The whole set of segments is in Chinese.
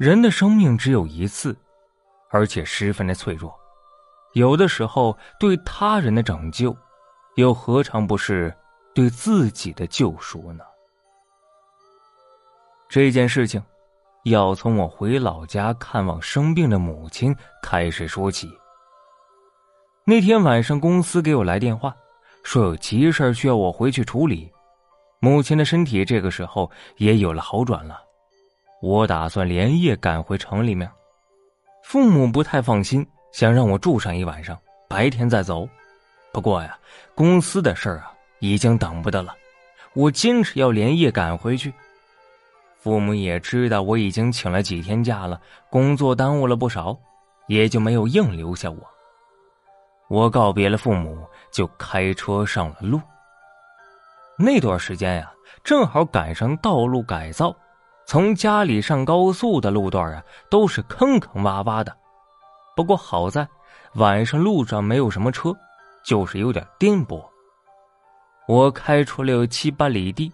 人的生命只有一次，而且十分的脆弱。有的时候，对他人的拯救，又何尝不是对自己的救赎呢？这件事情，要从我回老家看望生病的母亲开始说起。那天晚上，公司给我来电话，说有急事需要我回去处理。母亲的身体这个时候也有了好转了，我打算连夜赶回城里面。父母不太放心。想让我住上一晚上，白天再走。不过呀，公司的事儿啊，已经等不得了。我坚持要连夜赶回去。父母也知道我已经请了几天假了，工作耽误了不少，也就没有硬留下我。我告别了父母，就开车上了路。那段时间呀，正好赶上道路改造，从家里上高速的路段啊，都是坑坑洼洼的。不过好在晚上路上没有什么车，就是有点颠簸。我开出了有七八里地，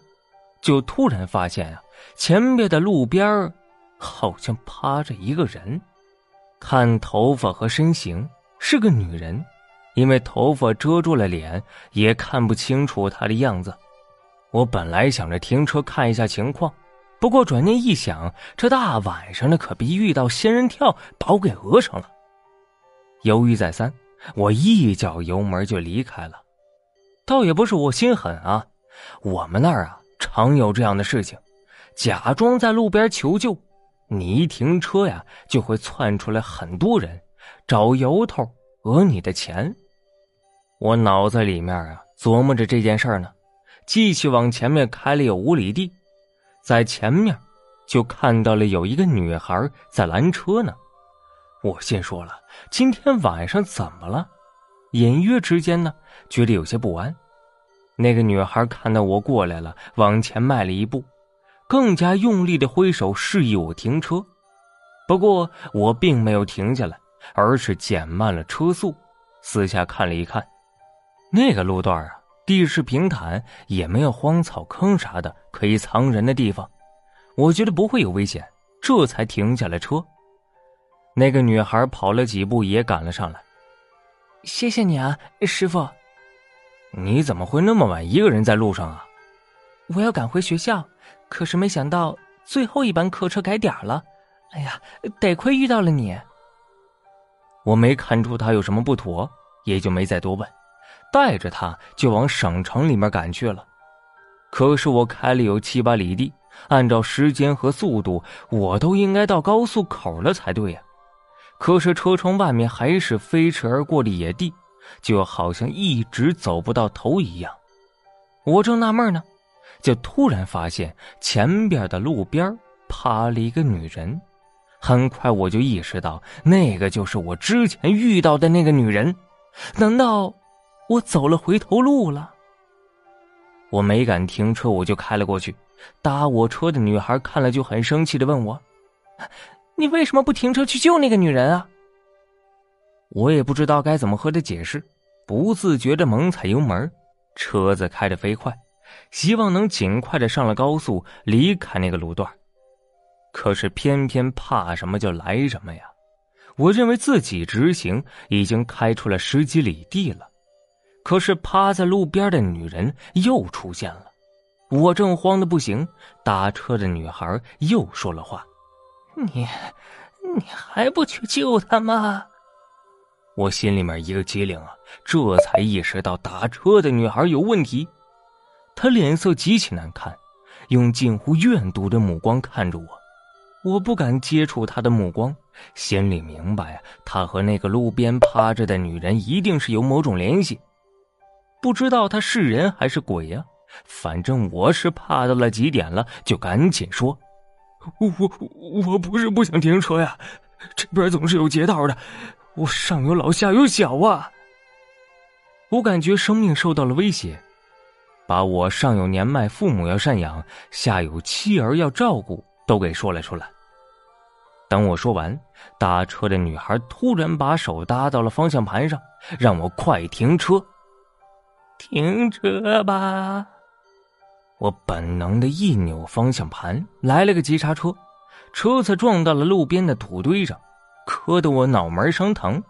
就突然发现啊，前边的路边好像趴着一个人。看头发和身形是个女人，因为头发遮住了脸，也看不清楚她的样子。我本来想着停车看一下情况，不过转念一想，这大晚上的可别遇到仙人跳把我给讹上了。犹豫再三，我一脚油门就离开了。倒也不是我心狠啊，我们那儿啊常有这样的事情，假装在路边求救，你一停车呀，就会窜出来很多人，找由头讹你的钱。我脑子里面啊琢磨着这件事儿呢，继续往前面开了有五里地，在前面就看到了有一个女孩在拦车呢。我心说了，今天晚上怎么了？隐约之间呢，觉得有些不安。那个女孩看到我过来了，往前迈了一步，更加用力的挥手示意我停车。不过我并没有停下来，而是减慢了车速，四下看了一看。那个路段啊，地势平坦，也没有荒草坑啥的可以藏人的地方，我觉得不会有危险，这才停下了车。那个女孩跑了几步，也赶了上来。谢谢你啊，师傅。你怎么会那么晚一个人在路上啊？我要赶回学校，可是没想到最后一班客车改点了。哎呀，得亏遇到了你。我没看出他有什么不妥，也就没再多问，带着他就往省城里面赶去了。可是我开了有七八里地，按照时间和速度，我都应该到高速口了才对呀。可是车窗外面还是飞驰而过的野地，就好像一直走不到头一样。我正纳闷呢，就突然发现前边的路边趴了一个女人。很快我就意识到，那个就是我之前遇到的那个女人。难道我走了回头路了？我没敢停车，我就开了过去。搭我车的女孩看了就很生气的问我。你为什么不停车去救那个女人啊？我也不知道该怎么和她解释，不自觉的猛踩油门，车子开得飞快，希望能尽快的上了高速，离开那个路段。可是偏偏怕什么就来什么呀！我认为自己直行已经开出了十几里地了，可是趴在路边的女人又出现了，我正慌的不行，打车的女孩又说了话。你，你还不去救他吗？我心里面一个机灵啊，这才意识到打车的女孩有问题。她脸色极其难看，用近乎怨毒的目光看着我。我不敢接触她的目光，心里明白啊，她和那个路边趴着的女人一定是有某种联系。不知道他是人还是鬼呀？反正我是怕到了极点了，就赶紧说。我我我不是不想停车呀，这边总是有劫道的，我上有老下有小啊。我感觉生命受到了威胁，把我上有年迈，父母要赡养，下有妻儿要照顾，都给说了出来。等我说完，打车的女孩突然把手搭到了方向盘上，让我快停车。停车吧。我本能的一扭方向盘，来了个急刹车，车子撞到了路边的土堆上，磕得我脑门生疼。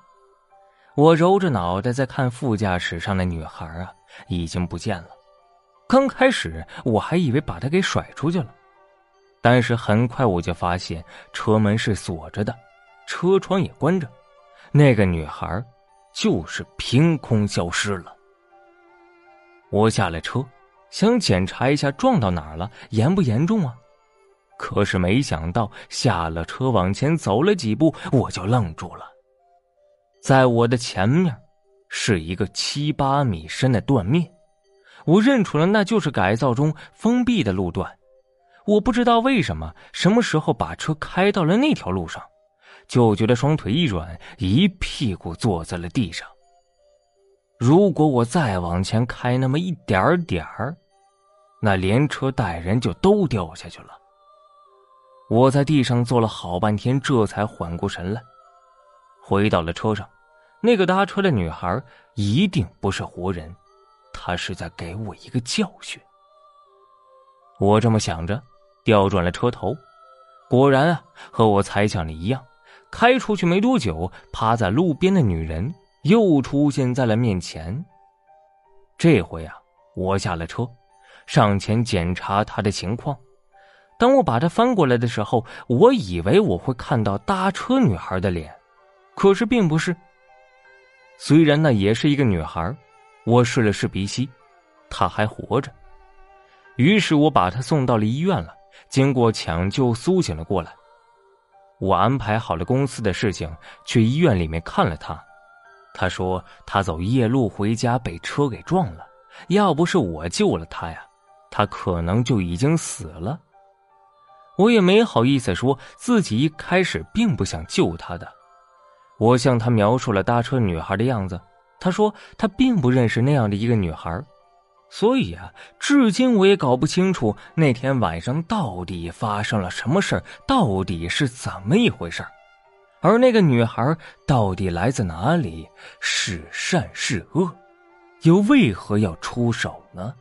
我揉着脑袋在看副驾驶上的女孩啊，已经不见了。刚开始我还以为把她给甩出去了，但是很快我就发现车门是锁着的，车窗也关着，那个女孩就是凭空消失了。我下了车，想检查一下撞到哪儿了，严不严重啊？可是没想到下了车往前走了几步，我就愣住了。在我的前面，是一个七八米深的断面，我认出了那就是改造中封闭的路段。我不知道为什么，什么时候把车开到了那条路上，就觉得双腿一软，一屁股坐在了地上。如果我再往前开那么一点点儿，那连车带人就都掉下去了。我在地上坐了好半天，这才缓过神来，回到了车上。那个搭车的女孩一定不是活人，她是在给我一个教训。我这么想着，调转了车头，果然啊，和我猜想的一样，开出去没多久，趴在路边的女人又出现在了面前。这回啊，我下了车，上前检查她的情况。当我把她翻过来的时候，我以为我会看到搭车女孩的脸，可是并不是。虽然那也是一个女孩，我试了试鼻息，她还活着。于是我把她送到了医院了。经过抢救，苏醒了过来。我安排好了公司的事情，去医院里面看了她。他说他走夜路回家被车给撞了，要不是我救了他呀，他可能就已经死了。我也没好意思说自己一开始并不想救他的。我向他描述了搭车女孩的样子，他说他并不认识那样的一个女孩，所以啊，至今我也搞不清楚那天晚上到底发生了什么事到底是怎么一回事而那个女孩到底来自哪里，是善是恶，又为何要出手呢？